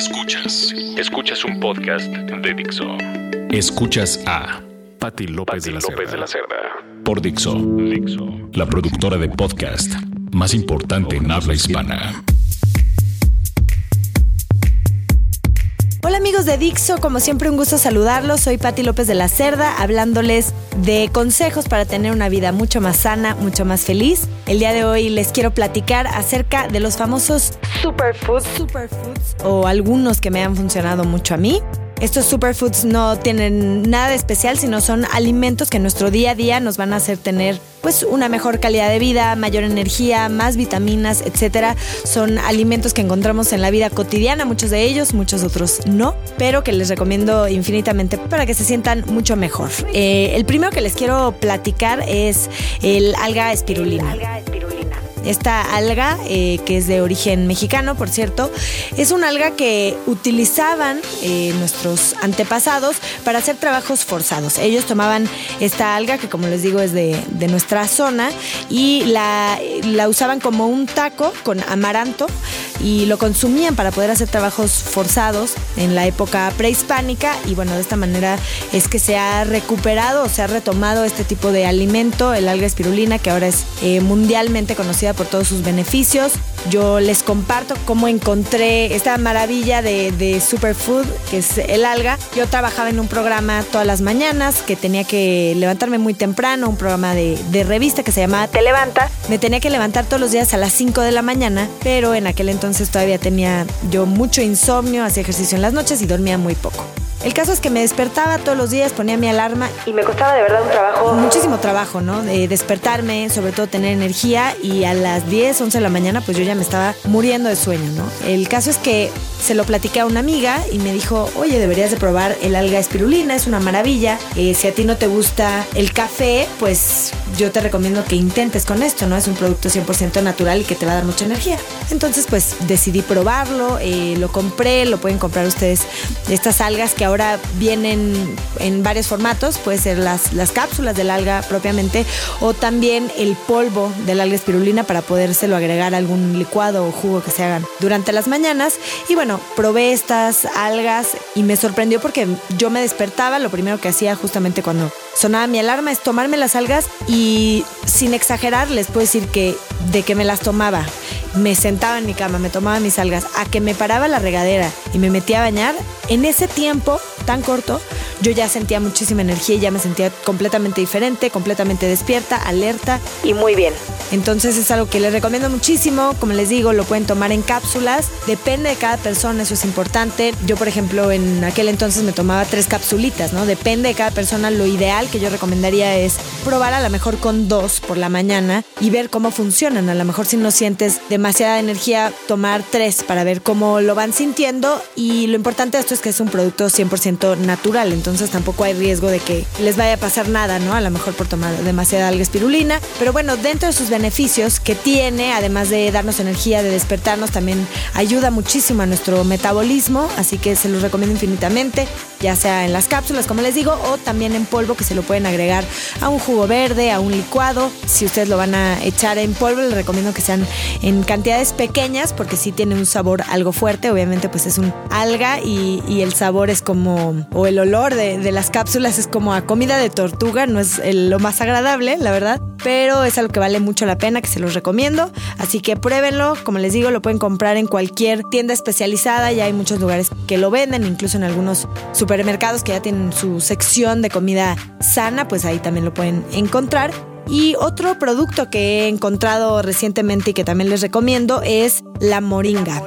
Escuchas. Escuchas un podcast de Dixo. Escuchas a Patti López, de, la López de la Cerda. Por Dixo. Dixo. La productora de podcast más importante en habla hispana. Hola amigos de Dixo, como siempre un gusto saludarlos. Soy Patti López de la Cerda, hablándoles de consejos para tener una vida mucho más sana, mucho más feliz. El día de hoy les quiero platicar acerca de los famosos superfoods, superfoods o algunos que me han funcionado mucho a mí. Estos superfoods no tienen nada de especial, sino son alimentos que en nuestro día a día nos van a hacer tener pues una mejor calidad de vida, mayor energía, más vitaminas, etcétera. Son alimentos que encontramos en la vida cotidiana, muchos de ellos, muchos otros no, pero que les recomiendo infinitamente para que se sientan mucho mejor. Eh, el primero que les quiero platicar es el alga espirulina. Esta alga, eh, que es de origen mexicano, por cierto, es una alga que utilizaban eh, nuestros antepasados para hacer trabajos forzados. Ellos tomaban esta alga, que como les digo es de, nuestra zona, y la usaban como un taco con amaranto y lo consumían para poder hacer trabajos forzados en la época prehispánica y bueno, de esta manera es que se ha recuperado se ha retomado este tipo de alimento, el alga espirulina, que ahora es eh, mundialmente conocida por todos sus beneficios. Yo les comparto cómo encontré esta maravilla de, superfood, que es el alga. Yo trabajaba en un programa todas las mañanas que tenía que levantarme muy temprano, un programa de, revista que se llamaba Te Levanta. Me tenía que levantar todos los días a las 5 de la mañana, pero en aquel entonces todavía tenía yo mucho insomnio, hacía ejercicio en las noches y dormía muy poco. El caso es que me despertaba todos los días, ponía mi alarma y me costaba de verdad un trabajo, muchísimo trabajo, ¿no? De despertarme, sobre todo tener energía y a las 10, 11 de la mañana pues yo ya me estaba muriendo de sueño, ¿no? El caso es que se lo platiqué a una amiga y me dijo, oye, deberías de probar el alga espirulina, es una maravilla. Eh, si a ti no te gusta el café, pues yo te recomiendo que intentes con esto, ¿no? Es un producto 100% natural y que te va a dar mucha energía. Entonces pues decidí probarlo, eh, lo compré, lo pueden comprar ustedes, estas algas que ahora vienen en varios formatos, puede ser las, las cápsulas del alga propiamente o también el polvo del alga espirulina para podérselo agregar a algún licuado o jugo que se hagan durante las mañanas. Y bueno, probé estas algas y me sorprendió porque yo me despertaba, lo primero que hacía justamente cuando sonaba mi alarma es tomarme las algas y sin exagerar les puedo decir que de que me las tomaba me sentaba en mi cama, me tomaba mis algas, a que me paraba la regadera y me metía a bañar, en ese tiempo tan corto, yo ya sentía muchísima energía y ya me sentía completamente diferente, completamente despierta, alerta y muy bien. Entonces es algo que les recomiendo muchísimo, como les digo, lo pueden tomar en cápsulas, depende de cada persona, eso es importante. Yo, por ejemplo, en aquel entonces me tomaba tres capsulitas, ¿no? Depende de cada persona, lo ideal que yo recomendaría es probar a lo mejor con dos por la mañana y ver cómo funcionan. A lo mejor si no sientes demasiada energía, tomar tres para ver cómo lo van sintiendo y lo importante de esto es que es un producto 100% natural, entonces tampoco hay riesgo de que les vaya a pasar nada, ¿no? A lo mejor por tomar demasiada alga espirulina, pero bueno, dentro de sus beneficios que tiene, además de darnos energía, de despertarnos, también ayuda muchísimo a nuestro metabolismo, así que se los recomiendo infinitamente, ya sea en las cápsulas, como les digo, o también en polvo que se lo pueden agregar a un jugo verde, a un licuado. Si ustedes lo van a echar en polvo, les recomiendo que sean en cantidades pequeñas porque sí tiene un sabor algo fuerte, obviamente pues es un alga y, el sabor es como, o el olor de, de, las cápsulas es como a comida de tortuga, no es lo más agradable, la verdad, pero es algo que vale mucho la pena, que se los recomiendo, así que pruébenlo, como les digo, lo pueden comprar en cualquier tienda especializada, ya hay muchos lugares que lo venden, incluso en algunos supermercados que ya tienen su sección de comida sana, pues ahí también lo pueden encontrar. Y otro producto que he encontrado recientemente y que también les recomiendo es la moringa.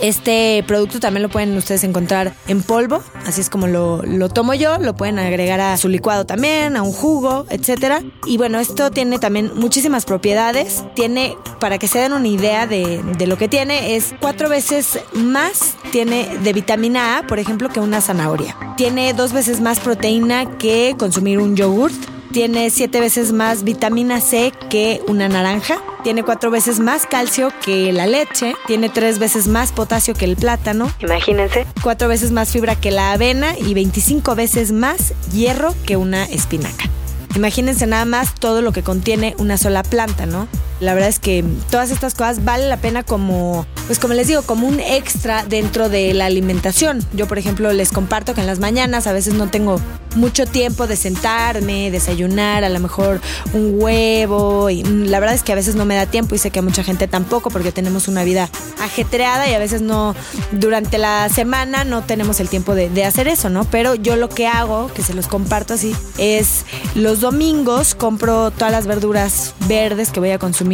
Este producto también lo pueden ustedes encontrar en polvo, así es como lo, lo, tomo yo, lo pueden agregar a su licuado también, a un jugo, etcétera. Y bueno, esto tiene también muchísimas propiedades. Tiene, para que se den una idea de, de lo que tiene, es cuatro veces más tiene de vitamina A, por ejemplo, que una zanahoria. Tiene dos veces más proteína que consumir un yogurt tiene siete veces más vitamina C que una naranja, tiene cuatro veces más calcio que la leche, tiene tres veces más potasio que el plátano, imagínense, cuatro veces más fibra que la avena y 25 veces más hierro que una espinaca. Imagínense nada más todo lo que contiene una sola planta, ¿no? La verdad es que todas estas cosas vale la pena como, pues como les digo, como un extra dentro de la alimentación. Yo, por ejemplo, les comparto que en las mañanas a veces no tengo mucho tiempo de sentarme, desayunar, a lo mejor un huevo. Y la verdad es que a veces no me da tiempo y sé que a mucha gente tampoco porque tenemos una vida ajetreada y a veces no, durante la semana no tenemos el tiempo de, de hacer eso, ¿no? Pero yo lo que hago, que se los comparto así, es los domingos compro todas las verduras verdes que voy a consumir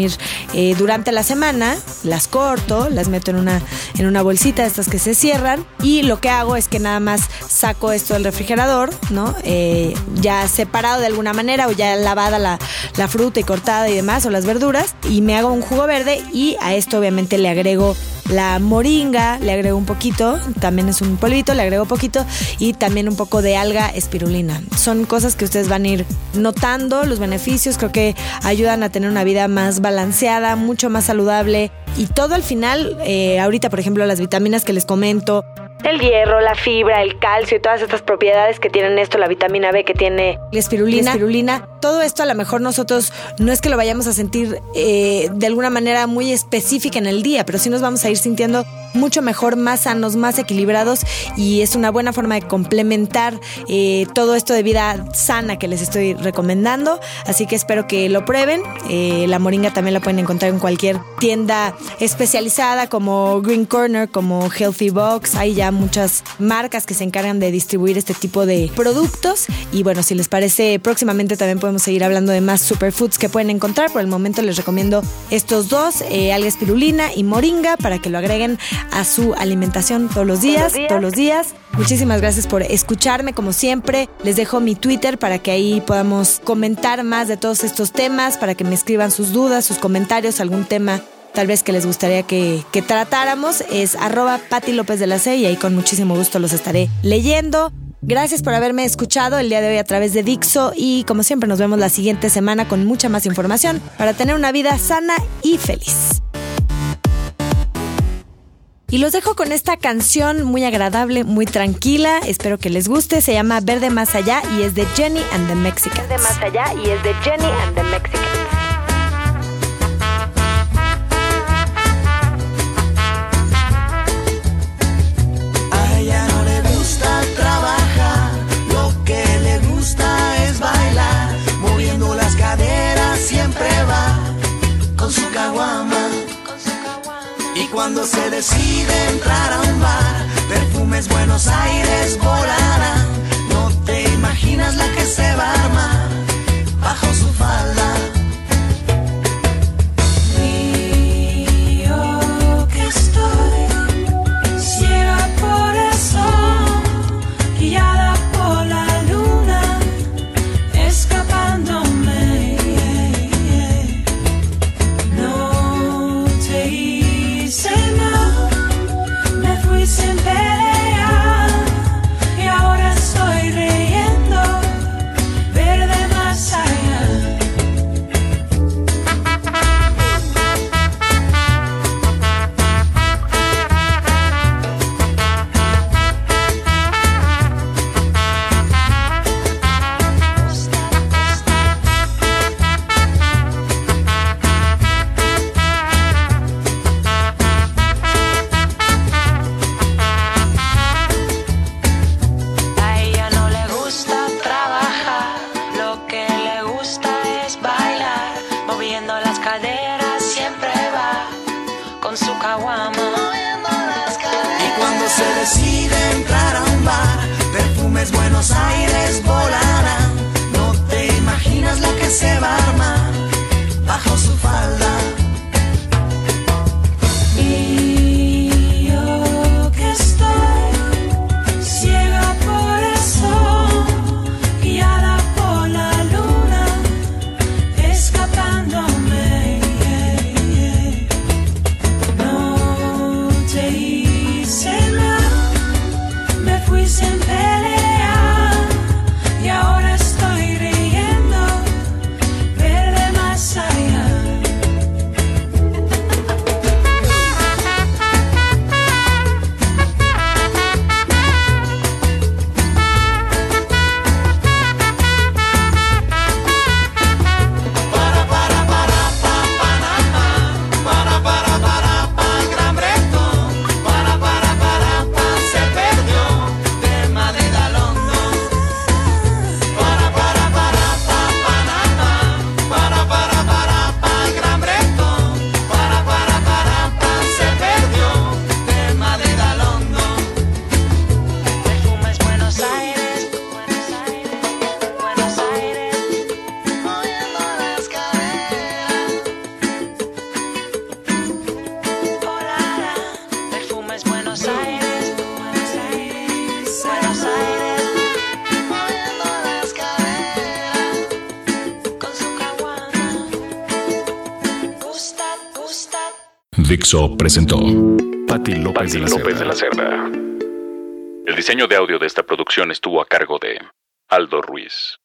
eh, durante la semana, las corto, las meto en una, en una bolsita estas que se cierran y lo que hago es que nada más saco esto del refrigerador, ¿no? Eh, ya separado de alguna manera o ya lavada la, la fruta y cortada y demás o las verduras y me hago un jugo verde y a esto obviamente le agrego la moringa, le agrego un poquito, también es un polvito, le agrego poquito y también un poco de alga espirulina. Son cosas que ustedes van a ir notando los beneficios, creo que ayudan a tener una vida más balanceada, mucho más saludable y todo al final, eh, ahorita por ejemplo las vitaminas que les comento, el hierro, la fibra, el calcio y todas estas propiedades que tienen esto, la vitamina B que tiene la espirulina. espirulina. Todo esto a lo mejor nosotros no es que lo vayamos a sentir eh, de alguna manera muy específica en el día, pero sí nos vamos a ir sintiendo mucho mejor, más sanos, más equilibrados y es una buena forma de complementar eh, todo esto de vida sana que les estoy recomendando. Así que espero que lo prueben. Eh, la moringa también la pueden encontrar en cualquier tienda especializada como Green Corner, como Healthy Box. Hay ya muchas marcas que se encargan de distribuir este tipo de productos. Y bueno, si les parece, próximamente también podemos seguir hablando de más superfoods que pueden encontrar. Por el momento les recomiendo estos dos, eh, alga espirulina y moringa, para que lo agreguen a su alimentación todos los días, todos los días. Muchísimas gracias por escucharme como siempre. Les dejo mi Twitter para que ahí podamos comentar más de todos estos temas, para que me escriban sus dudas, sus comentarios, algún tema tal vez que les gustaría que, que tratáramos. Es arroba Pati López de la C y ahí con muchísimo gusto los estaré leyendo. Gracias por haberme escuchado el día de hoy a través de Dixo y como siempre nos vemos la siguiente semana con mucha más información para tener una vida sana y feliz. Y los dejo con esta canción muy agradable, muy tranquila. Espero que les guste. Se llama Verde Más Allá y es de Jenny and the Mexicans. Verde Más Allá y es de Jenny and the Mexicans. Buenos Aires volarán. No te imaginas la que se va a armar Dixo presentó Patti López, de, la López de la Cerda. El diseño de audio de esta producción estuvo a cargo de Aldo Ruiz.